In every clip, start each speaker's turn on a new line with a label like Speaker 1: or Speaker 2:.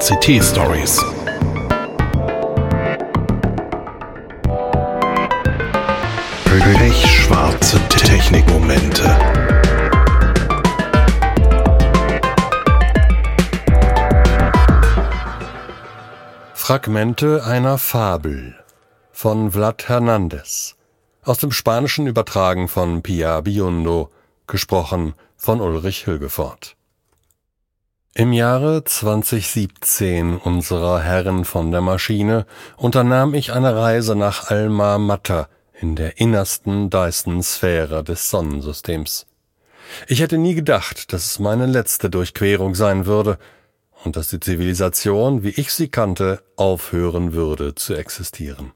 Speaker 1: ICT Stories. Pechschwarze Technikmomente.
Speaker 2: Fragmente einer Fabel von Vlad Hernandez. Aus dem Spanischen übertragen von Pia Biondo, gesprochen von Ulrich Hilgefort. Im Jahre 2017 unserer Herren von der Maschine unternahm ich eine Reise nach Alma Mater in der innersten Dyson-Sphäre des Sonnensystems. Ich hätte nie gedacht, dass es meine letzte Durchquerung sein würde und dass die Zivilisation, wie ich sie kannte, aufhören würde zu existieren.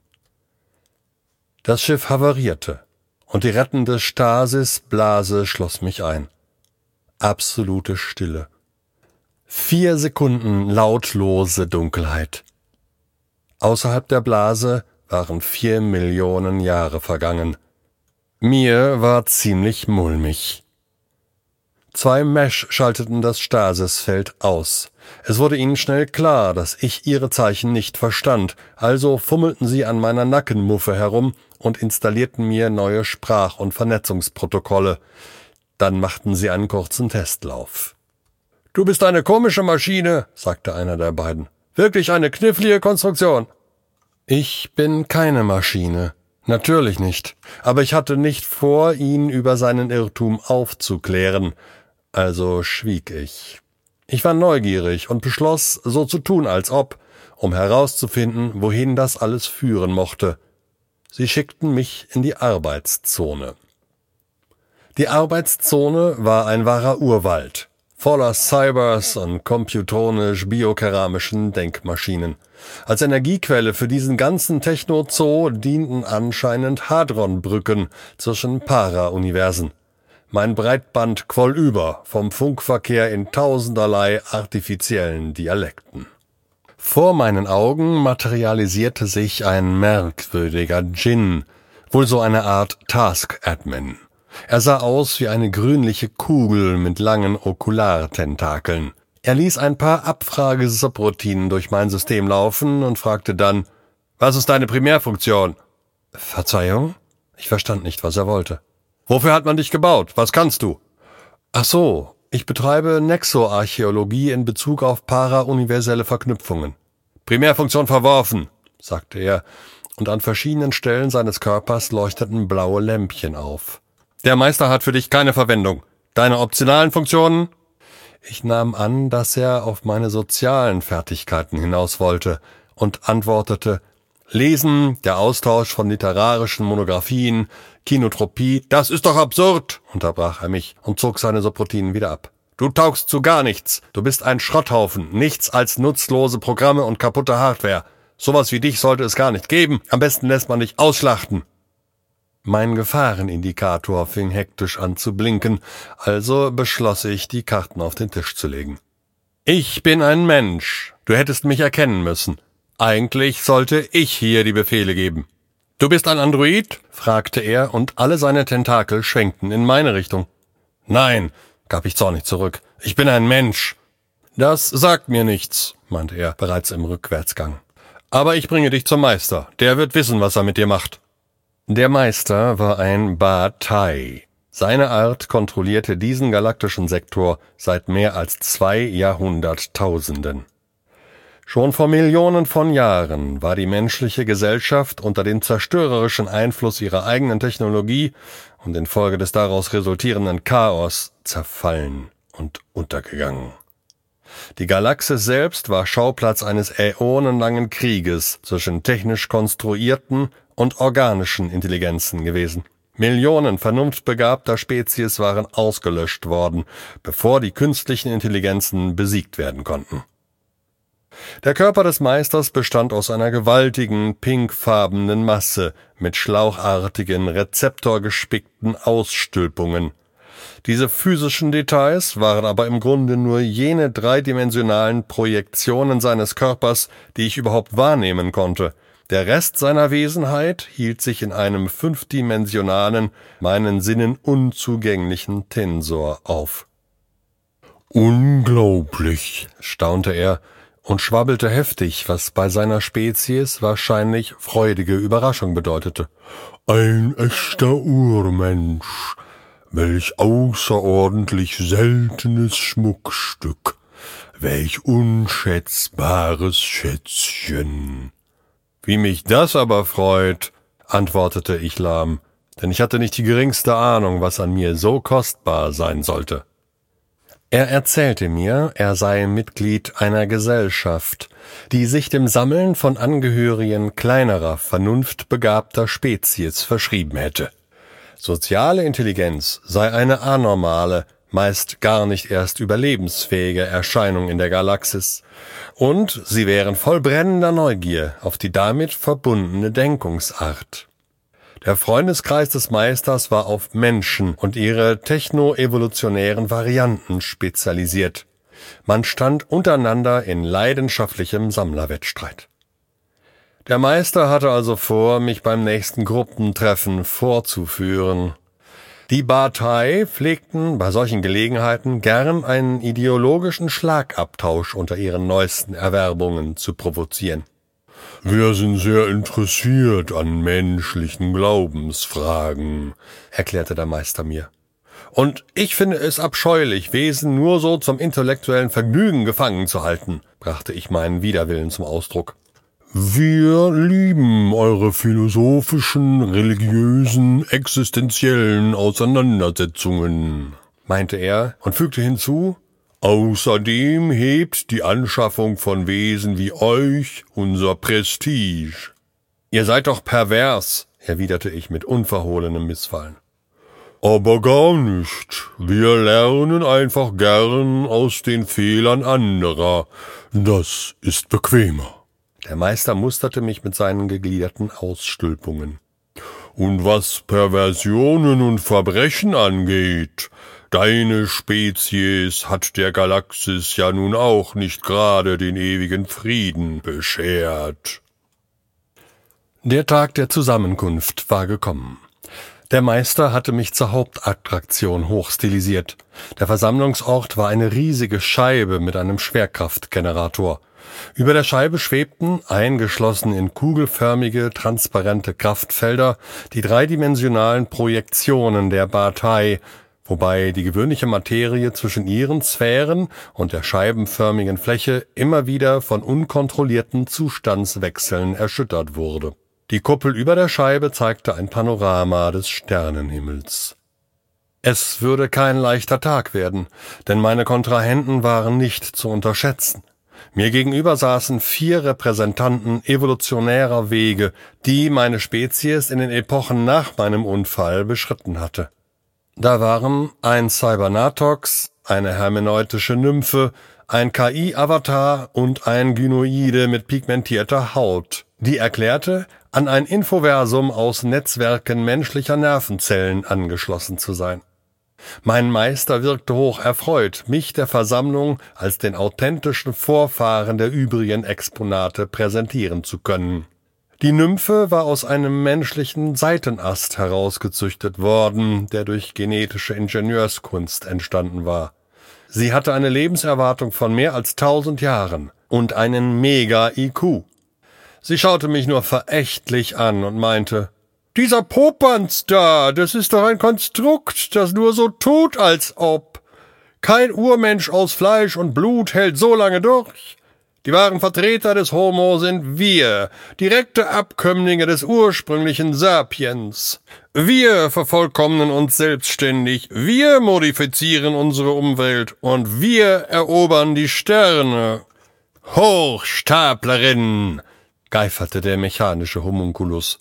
Speaker 2: Das Schiff havarierte und die rettende Stasis-Blase schloss mich ein. Absolute Stille. Vier Sekunden lautlose Dunkelheit. Außerhalb der Blase waren vier Millionen Jahre vergangen. Mir war ziemlich mulmig. Zwei Mesh schalteten das Stasisfeld aus. Es wurde ihnen schnell klar, dass ich ihre Zeichen nicht verstand, also fummelten sie an meiner Nackenmuffe herum und installierten mir neue Sprach- und Vernetzungsprotokolle. Dann machten sie einen kurzen Testlauf. Du bist eine komische Maschine, sagte einer der beiden. Wirklich eine knifflige Konstruktion. Ich bin keine Maschine. Natürlich nicht. Aber ich hatte nicht vor, ihn über seinen Irrtum aufzuklären. Also schwieg ich. Ich war neugierig und beschloss, so zu tun, als ob, um herauszufinden, wohin das alles führen mochte. Sie schickten mich in die Arbeitszone. Die Arbeitszone war ein wahrer Urwald, voller Cybers und computronisch-biokeramischen Denkmaschinen. Als Energiequelle für diesen ganzen Techno-Zoo dienten anscheinend Hadronbrücken zwischen Para-Universen. Mein Breitband quoll über vom Funkverkehr in tausenderlei artifiziellen Dialekten. Vor meinen Augen materialisierte sich ein merkwürdiger Djinn, wohl so eine Art Task-Admin. Er sah aus wie eine grünliche Kugel mit langen Okulartentakeln. Er ließ ein paar Abfrage-Subroutinen durch mein System laufen und fragte dann, was ist deine Primärfunktion? Verzeihung? Ich verstand nicht, was er wollte. Wofür hat man dich gebaut? Was kannst du? Ach so, ich betreibe Nexoarchäologie in Bezug auf parauniverselle Verknüpfungen. Primärfunktion verworfen, sagte er, und an verschiedenen Stellen seines Körpers leuchteten blaue Lämpchen auf. Der Meister hat für dich keine Verwendung. Deine optionalen Funktionen? Ich nahm an, dass er auf meine sozialen Fertigkeiten hinaus wollte und antwortete, Lesen, der Austausch von literarischen Monographien, Kinotropie, das ist doch absurd, unterbrach er mich und zog seine Subroutinen wieder ab. Du taugst zu gar nichts. Du bist ein Schrotthaufen, nichts als nutzlose Programme und kaputte Hardware. Sowas wie dich sollte es gar nicht geben. Am besten lässt man dich ausschlachten. Mein Gefahrenindikator fing hektisch an zu blinken, also beschloss ich, die Karten auf den Tisch zu legen. Ich bin ein Mensch. Du hättest mich erkennen müssen. Eigentlich sollte ich hier die Befehle geben. Du bist ein Android? fragte er, und alle seine Tentakel schwenkten in meine Richtung. Nein, gab ich zornig zurück. Ich bin ein Mensch. Das sagt mir nichts, meinte er bereits im Rückwärtsgang. Aber ich bringe dich zum Meister. Der wird wissen, was er mit dir macht. Der Meister war ein Ba Tai. Seine Art kontrollierte diesen galaktischen Sektor seit mehr als zwei Jahrhunderttausenden. Schon vor Millionen von Jahren war die menschliche Gesellschaft unter dem zerstörerischen Einfluss ihrer eigenen Technologie und infolge des daraus resultierenden Chaos zerfallen und untergegangen. Die Galaxis selbst war Schauplatz eines äonenlangen Krieges zwischen technisch konstruierten und organischen Intelligenzen gewesen. Millionen vernunftbegabter Spezies waren ausgelöscht worden, bevor die künstlichen Intelligenzen besiegt werden konnten. Der Körper des Meisters bestand aus einer gewaltigen, pinkfarbenen Masse mit schlauchartigen, rezeptorgespickten Ausstülpungen. Diese physischen Details waren aber im Grunde nur jene dreidimensionalen Projektionen seines Körpers, die ich überhaupt wahrnehmen konnte. Der Rest seiner Wesenheit hielt sich in einem fünfdimensionalen, meinen Sinnen unzugänglichen Tensor auf. Unglaublich, staunte er und schwabbelte heftig, was bei seiner Spezies wahrscheinlich freudige Überraschung bedeutete. Ein echter Urmensch, welch außerordentlich seltenes Schmuckstück, welch unschätzbares Schätzchen. Wie mich das aber freut, antwortete ich lahm, denn ich hatte nicht die geringste Ahnung, was an mir so kostbar sein sollte. Er erzählte mir, er sei Mitglied einer Gesellschaft, die sich dem Sammeln von Angehörigen kleinerer, vernunftbegabter Spezies verschrieben hätte. Soziale Intelligenz sei eine anormale, meist gar nicht erst überlebensfähige Erscheinung in der Galaxis, und sie wären voll brennender Neugier auf die damit verbundene Denkungsart. Der Freundeskreis des Meisters war auf Menschen und ihre technoevolutionären Varianten spezialisiert. Man stand untereinander in leidenschaftlichem Sammlerwettstreit. Der Meister hatte also vor, mich beim nächsten Gruppentreffen vorzuführen. Die Partei pflegten bei solchen Gelegenheiten gern einen ideologischen Schlagabtausch unter ihren neuesten Erwerbungen zu provozieren. Wir sind sehr interessiert an menschlichen Glaubensfragen, erklärte der Meister mir. Und ich finde es abscheulich, Wesen nur so zum intellektuellen Vergnügen gefangen zu halten, brachte ich meinen Widerwillen zum Ausdruck. Wir lieben eure philosophischen, religiösen, existenziellen Auseinandersetzungen, meinte er und fügte hinzu, Außerdem hebt die Anschaffung von Wesen wie euch unser Prestige. Ihr seid doch pervers, erwiderte ich mit unverhohlenem Missfallen. Aber gar nicht. Wir lernen einfach gern aus den Fehlern anderer. Das ist bequemer. Der Meister musterte mich mit seinen gegliederten Ausstülpungen. Und was Perversionen und Verbrechen angeht, deine Spezies hat der Galaxis ja nun auch nicht gerade den ewigen Frieden beschert. Der Tag der Zusammenkunft war gekommen. Der Meister hatte mich zur Hauptattraktion hochstilisiert. Der Versammlungsort war eine riesige Scheibe mit einem Schwerkraftgenerator. Über der Scheibe schwebten, eingeschlossen in kugelförmige, transparente Kraftfelder, die dreidimensionalen Projektionen der Partei, wobei die gewöhnliche Materie zwischen ihren Sphären und der scheibenförmigen Fläche immer wieder von unkontrollierten Zustandswechseln erschüttert wurde. Die Kuppel über der Scheibe zeigte ein Panorama des Sternenhimmels. Es würde kein leichter Tag werden, denn meine Kontrahenten waren nicht zu unterschätzen. Mir gegenüber saßen vier Repräsentanten evolutionärer Wege, die meine Spezies in den Epochen nach meinem Unfall beschritten hatte. Da waren ein Cybernatox, eine hermeneutische Nymphe, ein KI-Avatar und ein Gynoide mit pigmentierter Haut, die erklärte, an ein Infoversum aus Netzwerken menschlicher Nervenzellen angeschlossen zu sein. Mein Meister wirkte hoch erfreut, mich der Versammlung als den authentischen Vorfahren der übrigen Exponate präsentieren zu können. Die Nymphe war aus einem menschlichen Seitenast herausgezüchtet worden, der durch genetische Ingenieurskunst entstanden war. Sie hatte eine Lebenserwartung von mehr als tausend Jahren und einen Mega-IQ. Sie schaute mich nur verächtlich an und meinte, dieser Popanz da, das ist doch ein Konstrukt, das nur so tut, als ob. Kein Urmensch aus Fleisch und Blut hält so lange durch. Die wahren Vertreter des Homo sind wir, direkte Abkömmlinge des ursprünglichen Sapiens. Wir vervollkommnen uns selbstständig, wir modifizieren unsere Umwelt und wir erobern die Sterne. Hochstaplerin, geiferte der mechanische Homunculus.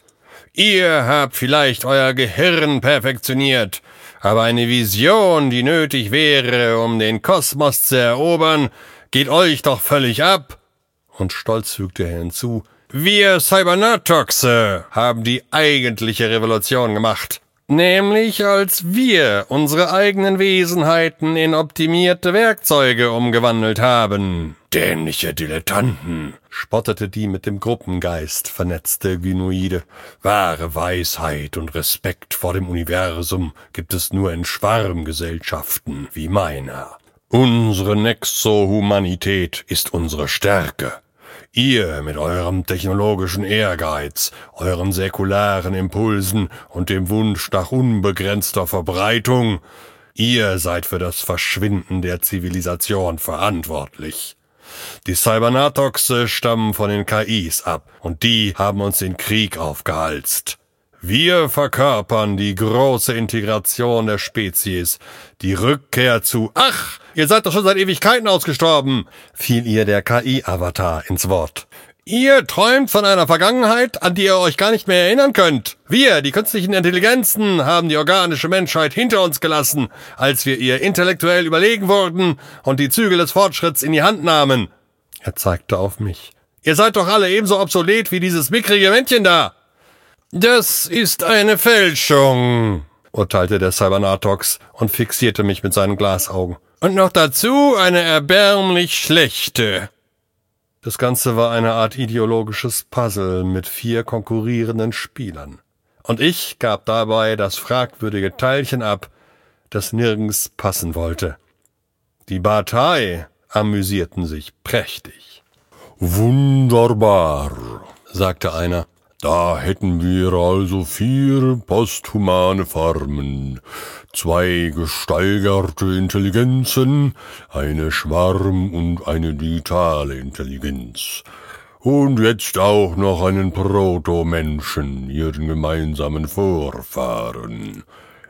Speaker 2: Ihr habt vielleicht euer Gehirn perfektioniert, aber eine Vision, die nötig wäre, um den Kosmos zu erobern, geht euch doch völlig ab. Und stolz fügte er hinzu, wir Cybernatoxe haben die eigentliche Revolution gemacht. Nämlich als wir unsere eigenen Wesenheiten in optimierte Werkzeuge umgewandelt haben. Dämliche Dilettanten, spottete die mit dem Gruppengeist vernetzte Gynoide. Wahre Weisheit und Respekt vor dem Universum gibt es nur in Schwarmgesellschaften wie meiner. Unsere Nexo-Humanität ist unsere Stärke. Ihr mit eurem technologischen Ehrgeiz, euren säkularen Impulsen und dem Wunsch nach unbegrenzter Verbreitung, ihr seid für das Verschwinden der Zivilisation verantwortlich. Die Cybernatoxe stammen von den KIs ab, und die haben uns den Krieg aufgehalst. Wir verkörpern die große Integration der Spezies, die Rückkehr zu Ach, ihr seid doch schon seit Ewigkeiten ausgestorben, fiel ihr der KI-Avatar ins Wort. Ihr träumt von einer Vergangenheit, an die ihr euch gar nicht mehr erinnern könnt. Wir, die künstlichen Intelligenzen, haben die organische Menschheit hinter uns gelassen, als wir ihr intellektuell überlegen wurden und die Zügel des Fortschritts in die Hand nahmen. Er zeigte auf mich. Ihr seid doch alle ebenso obsolet wie dieses mickrige Männchen da. Das ist eine Fälschung, urteilte der Cybernatox und fixierte mich mit seinen Glasaugen. Und noch dazu eine erbärmlich schlechte. Das Ganze war eine Art ideologisches Puzzle mit vier konkurrierenden Spielern. Und ich gab dabei das fragwürdige Teilchen ab, das nirgends passen wollte. Die Partei amüsierten sich prächtig. Wunderbar, sagte einer. Da hätten wir also vier posthumane Formen, zwei gesteigerte Intelligenzen, eine Schwarm- und eine digitale Intelligenz. Und jetzt auch noch einen Proto-Menschen, ihren gemeinsamen Vorfahren.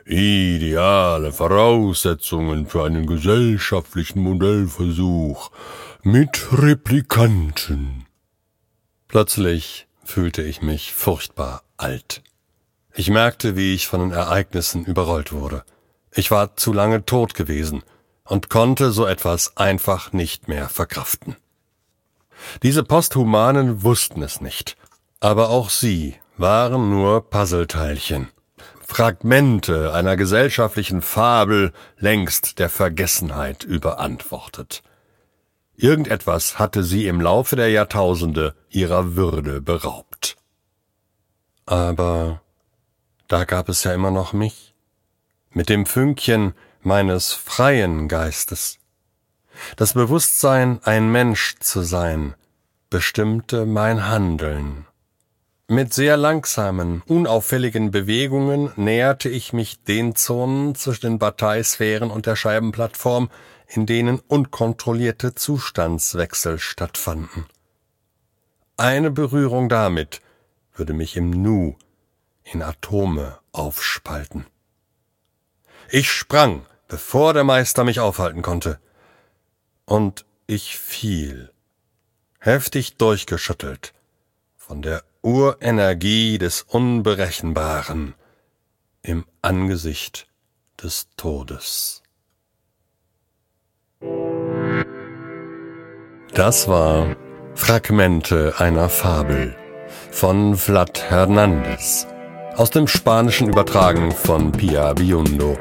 Speaker 2: Ideale Voraussetzungen für einen gesellschaftlichen Modellversuch mit Replikanten. Plötzlich fühlte ich mich furchtbar alt. Ich merkte, wie ich von den Ereignissen überrollt wurde. Ich war zu lange tot gewesen und konnte so etwas einfach nicht mehr verkraften. Diese Posthumanen wussten es nicht, aber auch sie waren nur Puzzleteilchen, Fragmente einer gesellschaftlichen Fabel längst der Vergessenheit überantwortet. Irgendetwas hatte sie im Laufe der Jahrtausende ihrer Würde beraubt. Aber da gab es ja immer noch mich, mit dem Fünkchen meines freien Geistes. Das Bewusstsein, ein Mensch zu sein, bestimmte mein Handeln. Mit sehr langsamen, unauffälligen Bewegungen näherte ich mich den Zonen zwischen den Parteisphären und der Scheibenplattform, in denen unkontrollierte Zustandswechsel stattfanden. Eine Berührung damit würde mich im Nu in Atome aufspalten. Ich sprang, bevor der Meister mich aufhalten konnte. Und ich fiel, heftig durchgeschüttelt, von der Urenergie des Unberechenbaren im Angesicht des Todes. Das war Fragmente einer Fabel von Vlad Hernandez. Aus dem Spanischen übertragen von Pia Biundo.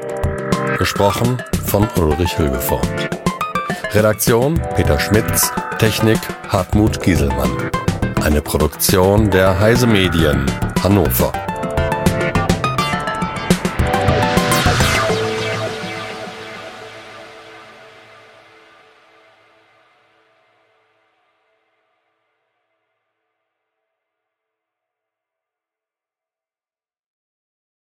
Speaker 2: Gesprochen von Ulrich Hilgefort. Redaktion Peter Schmitz. Technik Hartmut Gieselmann. Eine Produktion der Heise Medien Hannover.